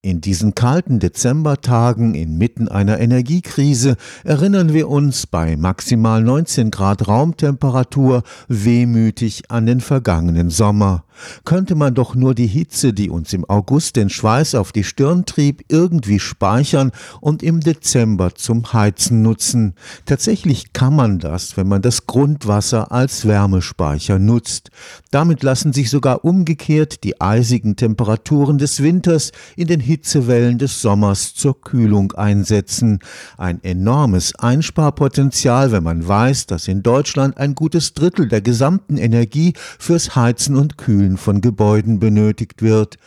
In diesen kalten Dezembertagen inmitten einer Energiekrise erinnern wir uns bei maximal 19 Grad Raumtemperatur wehmütig an den vergangenen Sommer. Könnte man doch nur die Hitze, die uns im August den Schweiß auf die Stirn trieb, irgendwie speichern und im Dezember zum Heizen nutzen. Tatsächlich kann man das, wenn man das Grundwasser als Wärmespeicher nutzt. Damit lassen sich sogar umgekehrt die eisigen Temperaturen des Winters in den Hitzewellen des Sommers zur Kühlung einsetzen. Ein enormes Einsparpotenzial, wenn man weiß, dass in Deutschland ein gutes Drittel der gesamten Energie fürs Heizen und Kühlen von Gebäuden benötigt wird.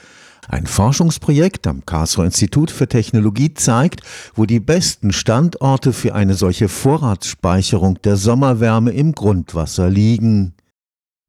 Ein Forschungsprojekt am Karlsruher Institut für Technologie zeigt, wo die besten Standorte für eine solche Vorratsspeicherung der Sommerwärme im Grundwasser liegen.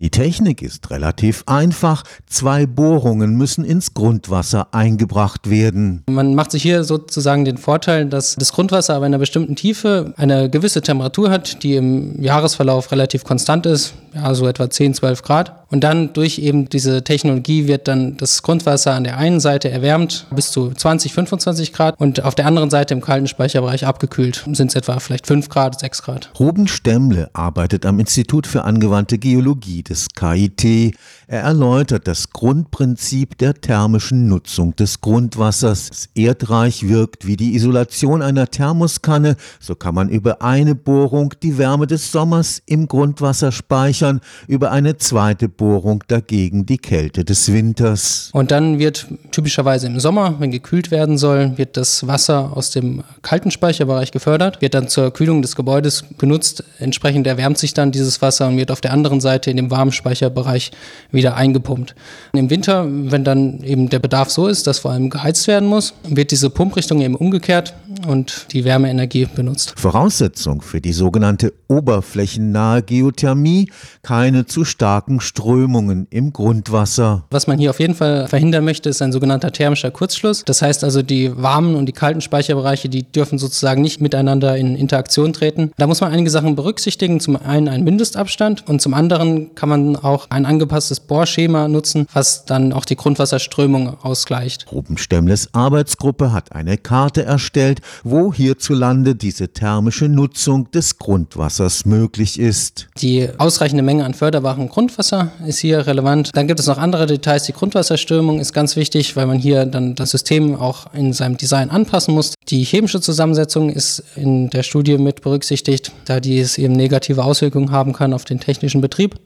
Die Technik ist relativ einfach. Zwei Bohrungen müssen ins Grundwasser eingebracht werden. Man macht sich hier sozusagen den Vorteil, dass das Grundwasser aber in einer bestimmten Tiefe eine gewisse Temperatur hat, die im Jahresverlauf relativ konstant ist, ja, so etwa 10, 12 Grad. Und dann durch eben diese Technologie wird dann das Grundwasser an der einen Seite erwärmt bis zu 20, 25 Grad und auf der anderen Seite im kalten Speicherbereich abgekühlt. Sind es etwa vielleicht 5 Grad, 6 Grad. Ruben Stemmle arbeitet am Institut für angewandte Geologie des KIT. Er erläutert das Grundprinzip der thermischen Nutzung des Grundwassers. Das Erdreich wirkt wie die Isolation einer Thermoskanne. So kann man über eine Bohrung die Wärme des Sommers im Grundwasser speichern, über eine zweite Bohrung dagegen die Kälte des Winters. Und dann wird typischerweise im Sommer, wenn gekühlt werden soll, wird das Wasser aus dem kalten Speicherbereich gefördert, wird dann zur Kühlung des Gebäudes genutzt. Entsprechend erwärmt sich dann dieses Wasser und wird auf der anderen Seite in dem warmen Speicherbereich wieder eingepumpt. Und Im Winter, wenn dann eben der Bedarf so ist, dass vor allem geheizt werden muss, wird diese Pumprichtung eben umgekehrt und die Wärmeenergie benutzt. Voraussetzung für die sogenannte oberflächennahe Geothermie keine zu starken Strömungen im Grundwasser. Was man hier auf jeden Fall verhindern möchte, ist ein sogenannter thermischer Kurzschluss. Das heißt also, die warmen und die kalten Speicherbereiche, die dürfen sozusagen nicht miteinander in Interaktion treten. Da muss man einige Sachen berücksichtigen. Zum einen einen Mindestabstand und zum anderen kann man auch ein angepasstes Bohrschema nutzen, was dann auch die Grundwasserströmung ausgleicht. Ruben Stemmles Arbeitsgruppe hat eine Karte erstellt, wo hierzulande diese thermische Nutzung des Grundwassers möglich ist. Die ausreichende Menge an förderbarem Grundwasser ist hier relevant. Dann gibt es noch andere Details. Die Grundwasserströmung ist ganz wichtig, weil man hier dann das System auch in seinem Design anpassen muss. Die chemische Zusammensetzung ist in der Studie mit berücksichtigt, da dies eben negative Auswirkungen haben kann auf den technischen Betrieb.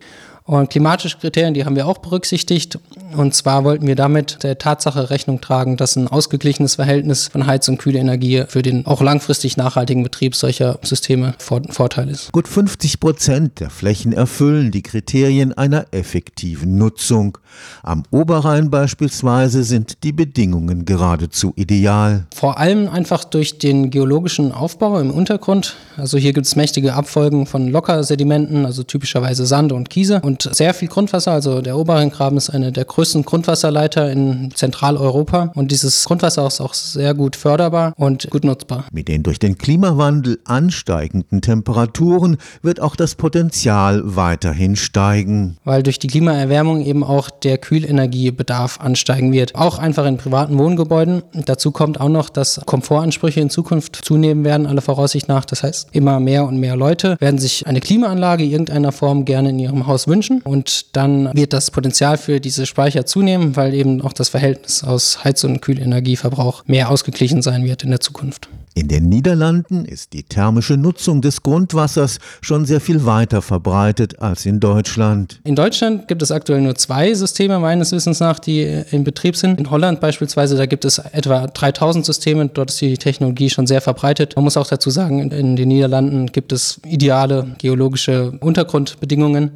Und klimatische Kriterien, die haben wir auch berücksichtigt. Und zwar wollten wir damit der Tatsache Rechnung tragen, dass ein ausgeglichenes Verhältnis von Heiz- und Kühlenergie für den auch langfristig nachhaltigen Betrieb solcher Systeme ein Vorteil ist. Gut 50 Prozent der Flächen erfüllen die Kriterien einer effektiven Nutzung. Am Oberrhein beispielsweise sind die Bedingungen geradezu ideal. Vor allem einfach durch den geologischen Aufbau im Untergrund. Also hier gibt es mächtige Abfolgen von Lockersedimenten, also typischerweise Sand und Kiese. Und und sehr viel Grundwasser. Also der Oberrheingraben ist eine der größten Grundwasserleiter in Zentraleuropa und dieses Grundwasser ist auch sehr gut förderbar und gut nutzbar. Mit den durch den Klimawandel ansteigenden Temperaturen wird auch das Potenzial weiterhin steigen. Weil durch die Klimaerwärmung eben auch der Kühlenergiebedarf ansteigen wird. Auch einfach in privaten Wohngebäuden. Dazu kommt auch noch, dass Komfortansprüche in Zukunft zunehmen werden, alle Voraussicht nach. Das heißt, immer mehr und mehr Leute werden sich eine Klimaanlage irgendeiner Form gerne in ihrem Haus wünschen wünschen. Und dann wird das Potenzial für diese Speicher zunehmen, weil eben auch das Verhältnis aus Heiz- und Kühlenergieverbrauch mehr ausgeglichen sein wird in der Zukunft. In den Niederlanden ist die thermische Nutzung des Grundwassers schon sehr viel weiter verbreitet als in Deutschland. In Deutschland gibt es aktuell nur zwei Systeme meines Wissens nach, die in Betrieb sind. In Holland beispielsweise, da gibt es etwa 3000 Systeme. Dort ist die Technologie schon sehr verbreitet. Man muss auch dazu sagen, in den Niederlanden gibt es ideale geologische Untergrundbedingungen.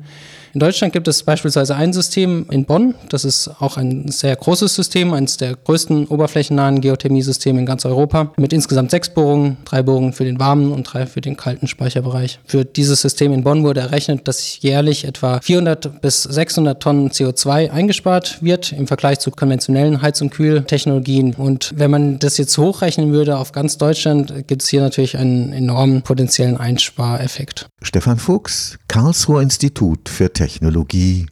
In Deutschland gibt es beispielsweise ein System in Bonn. Das ist auch ein sehr großes System, eines der größten oberflächennahen Geothermiesysteme in ganz Europa, mit insgesamt sechs Bohrungen, drei Bohrungen für den warmen und drei für den kalten Speicherbereich. Für dieses System in Bonn wurde errechnet, dass jährlich etwa 400 bis 600 Tonnen CO2 eingespart wird im Vergleich zu konventionellen Heiz- und Kühltechnologien. Und wenn man das jetzt hochrechnen würde auf ganz Deutschland, gibt es hier natürlich einen enormen potenziellen Einspareffekt. Stefan Fuchs, Karlsruher Institut für Technologie